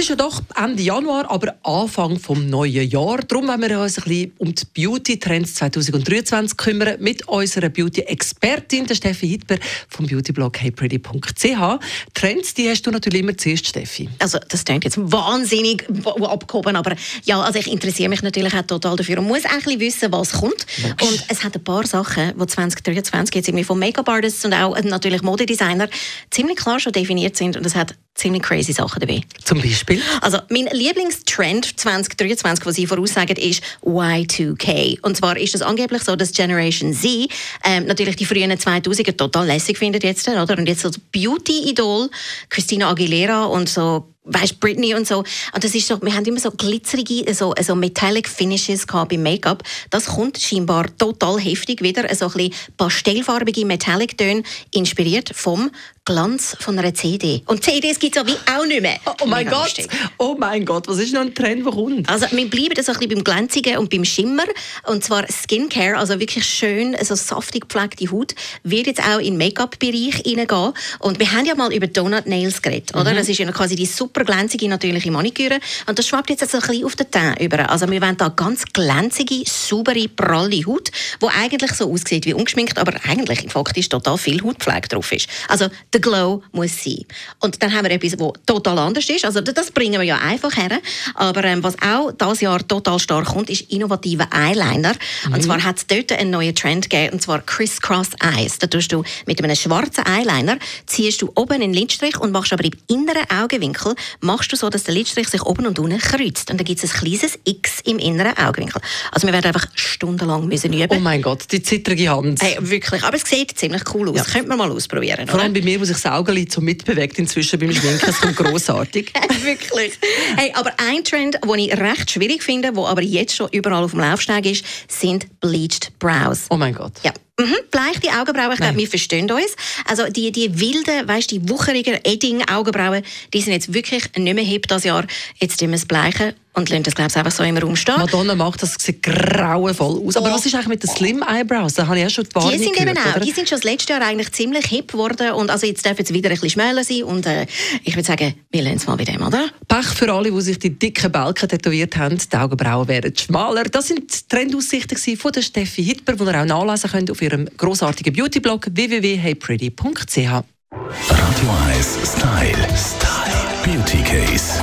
Es ist ja doch Ende Januar, aber Anfang vom neuen Jahr. Darum wollen wir uns ein bisschen um die Beauty-Trends 2023 kümmern mit unserer Beauty-Expertin, der Steffi Hitber vom Beautyblog heypretty.ch. Trends, die hast du natürlich immer zuerst, Steffi. Also das klingt jetzt wahnsinnig abgehoben, aber ja, also ich interessiere mich natürlich auch total dafür und muss auch ein wissen, was kommt. Und es hat ein paar Sachen, die 2023 jetzt irgendwie von Make-up-Artists und auch natürlich Modedesigner ziemlich klar schon definiert sind und es hat ziemlich crazy Sachen dabei. Zum Beispiel? Also mein Lieblingstrend 2023, was sie voraussagen, ist Y2K. Und zwar ist es angeblich so, dass Generation Z ähm, natürlich die frühen 2000er total lässig findet jetzt, oder? Und jetzt so Beauty-Idol, Christina Aguilera und so weißt Britney und so. Und das ist so, wir haben immer so glitzerige, so, so Metallic Finishes gehabt beim Make-up. Das kommt scheinbar total heftig wieder, so ein bisschen pastellfarbige Metallic Töne, inspiriert vom Glanz von einer CD. Und CDs gibt es ja wie auch nicht mehr. Oh, oh mein Gott, lustig. oh mein Gott, was ist noch ein Trend, der kommt? Also wir bleiben so ein bisschen beim Glänzigen und beim Schimmer. Und zwar Skincare, also wirklich schön, so saftig gepflegte Haut, wird jetzt auch in den Make-up-Bereich hineingehen. Und wir haben ja mal über Donut Nails geredet, oder? Mhm. Das ist ja quasi die super glänzige natürliche Maniküre. Und das schwappt jetzt so ein bisschen auf den Teint über. Also wir wollen da ganz glänzige, saubere, pralle Haut, die eigentlich so aussieht wie ungeschminkt, aber eigentlich faktisch total viel Hautpflege drauf ist. Also der Glow muss sein. Und dann haben wir etwas, das total anders ist. Also das bringen wir ja einfach her. Aber ähm, was auch dieses Jahr total stark kommt, ist innovative Eyeliner. Mhm. Und zwar hat es dort einen neuen Trend gegeben, und zwar Crisscross Eyes. Da tust du mit einem schwarzen Eyeliner, ziehst du oben einen Lidstrich und machst aber im inneren Augenwinkel, machst du so, dass der Lidstrich sich oben und unten kreuzt. Und dann gibt es ein kleines X im inneren Augenwinkel. Also wir werden einfach stundenlang müssen üben. Oh mein Gott, die zittrige Hand. Hey, wirklich, aber es sieht ziemlich cool aus. Ja. Könnte man mal ausprobieren. Vor allem bei mir, wo sich das Augenlid so mitbewegt inzwischen beim Schminken. Das kommt grossartig. wirklich. Hey, aber ein Trend, den ich recht schwierig finde, der aber jetzt schon überall auf dem Laufsteg ist, sind Bleached Brows. Oh mein Gott. Ja. Mhm, bleichte Augenbrauen, ich glaube, wir verstehen uns. Also die, die wilden, weißt, die wucherigen Edding-Augenbrauen, die sind jetzt wirklich nicht mehr hip das Jahr. Jetzt tun wir es bleichen und lassen das, glaube ich, einfach so im Raum stehen. Madonna macht das, sieht grauenvoll aus. Aber oh. was ist eigentlich mit den Slim Eyebrows? Da habe ich ja schon die Die sind gehört, eben auch, oder? die sind schon das letzte Jahr eigentlich ziemlich hip geworden und also jetzt dürfen sie wieder ein bisschen schmäler sein und äh, ich würde sagen, wir lernen es mal bei dem, oder? Pech für alle, die sich die dicken Balken tätowiert haben. Die Augenbrauen werden schmaler. Das sind die Trendaussichten von der Steffi Hitler, die ihr auch nachlesen könnt auf ihrem grossartigen Beautyblog www.heypretty.ch. Radio 1 Style. Style. Beauty Case.